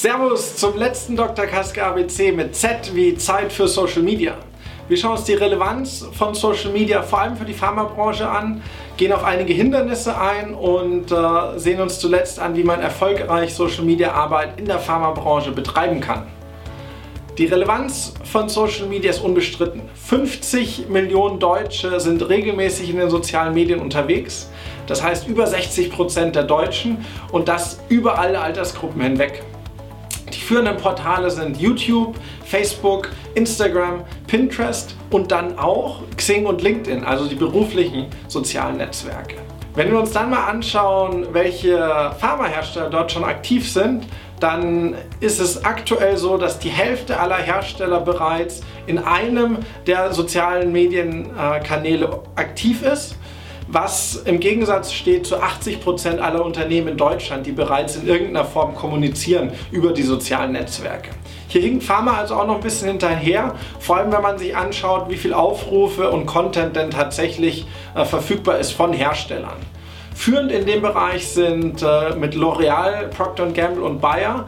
Servus zum letzten Dr. Kaske ABC mit Z wie Zeit für Social Media. Wir schauen uns die Relevanz von Social Media vor allem für die Pharmabranche an, gehen auf einige Hindernisse ein und äh, sehen uns zuletzt an, wie man erfolgreich Social Media Arbeit in der Pharmabranche betreiben kann. Die Relevanz von Social Media ist unbestritten. 50 Millionen Deutsche sind regelmäßig in den sozialen Medien unterwegs. Das heißt über 60 Prozent der Deutschen und das über alle Altersgruppen hinweg. Die führenden Portale sind YouTube, Facebook, Instagram, Pinterest und dann auch Xing und LinkedIn, also die beruflichen sozialen Netzwerke. Wenn wir uns dann mal anschauen, welche Pharmahersteller dort schon aktiv sind, dann ist es aktuell so, dass die Hälfte aller Hersteller bereits in einem der sozialen Medienkanäle aktiv ist was im Gegensatz steht zu 80 Prozent aller Unternehmen in Deutschland, die bereits in irgendeiner Form kommunizieren über die sozialen Netzwerke. Hier hinkt Pharma also auch noch ein bisschen hinterher, vor allem wenn man sich anschaut, wie viel Aufrufe und Content denn tatsächlich äh, verfügbar ist von Herstellern. Führend in dem Bereich sind äh, mit L'Oreal, Procter Gamble und Bayer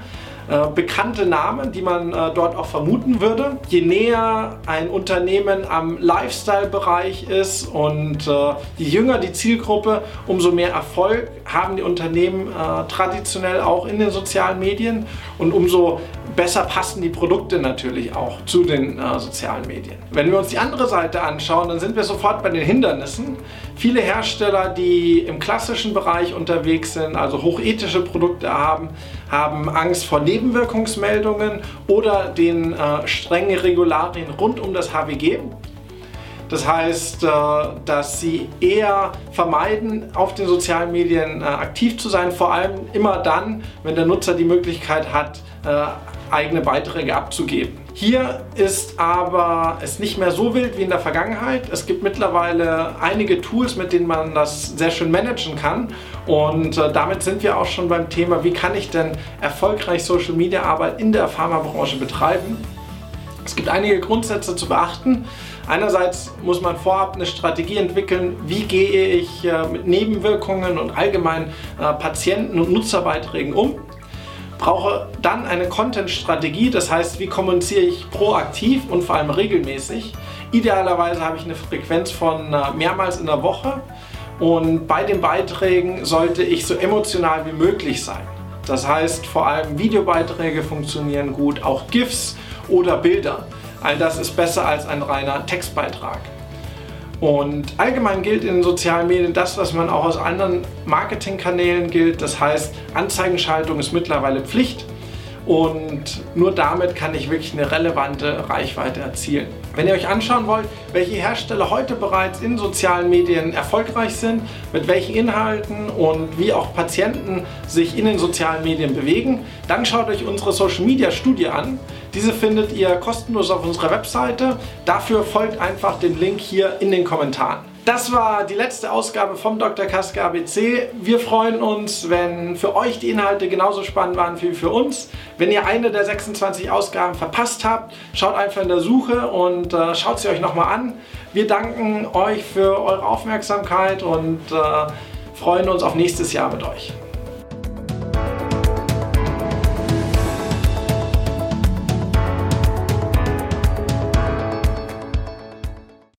äh, bekannte Namen, die man äh, dort auch vermuten würde. Je näher ein Unternehmen am Lifestyle-Bereich ist und äh, je jünger die Zielgruppe, umso mehr Erfolg haben die Unternehmen äh, traditionell auch in den sozialen Medien und umso besser passen die Produkte natürlich auch zu den äh, sozialen Medien. Wenn wir uns die andere Seite anschauen, dann sind wir sofort bei den Hindernissen. Viele Hersteller, die im klassischen Bereich unterwegs sind, also hochethische Produkte haben, haben Angst vor Nebenwirkungsmeldungen oder den äh, strengen Regularien rund um das HWG. Das heißt, äh, dass sie eher vermeiden, auf den sozialen Medien äh, aktiv zu sein, vor allem immer dann, wenn der Nutzer die Möglichkeit hat, äh, eigene Beiträge abzugeben. Hier ist aber es nicht mehr so wild wie in der Vergangenheit. Es gibt mittlerweile einige Tools, mit denen man das sehr schön managen kann. Und äh, damit sind wir auch schon beim Thema, wie kann ich denn erfolgreich Social Media Arbeit in der Pharmabranche betreiben. Es gibt einige Grundsätze zu beachten. Einerseits muss man vorab eine Strategie entwickeln, wie gehe ich äh, mit Nebenwirkungen und allgemein äh, Patienten- und Nutzerbeiträgen um brauche dann eine Content-Strategie, das heißt, wie kommuniziere ich proaktiv und vor allem regelmäßig. Idealerweise habe ich eine Frequenz von äh, mehrmals in der Woche und bei den Beiträgen sollte ich so emotional wie möglich sein. Das heißt, vor allem Videobeiträge funktionieren gut, auch GIFs oder Bilder. All das ist besser als ein reiner Textbeitrag. Und allgemein gilt in den sozialen Medien das, was man auch aus anderen Marketingkanälen gilt. Das heißt, Anzeigenschaltung ist mittlerweile Pflicht und nur damit kann ich wirklich eine relevante Reichweite erzielen. Wenn ihr euch anschauen wollt, welche Hersteller heute bereits in sozialen Medien erfolgreich sind, mit welchen Inhalten und wie auch Patienten sich in den sozialen Medien bewegen, dann schaut euch unsere Social Media Studie an. Diese findet ihr kostenlos auf unserer Webseite. Dafür folgt einfach dem Link hier in den Kommentaren. Das war die letzte Ausgabe vom Dr. Kaske ABC. Wir freuen uns, wenn für euch die Inhalte genauso spannend waren wie für uns. Wenn ihr eine der 26 Ausgaben verpasst habt, schaut einfach in der Suche und äh, schaut sie euch nochmal an. Wir danken euch für eure Aufmerksamkeit und äh, freuen uns auf nächstes Jahr mit euch.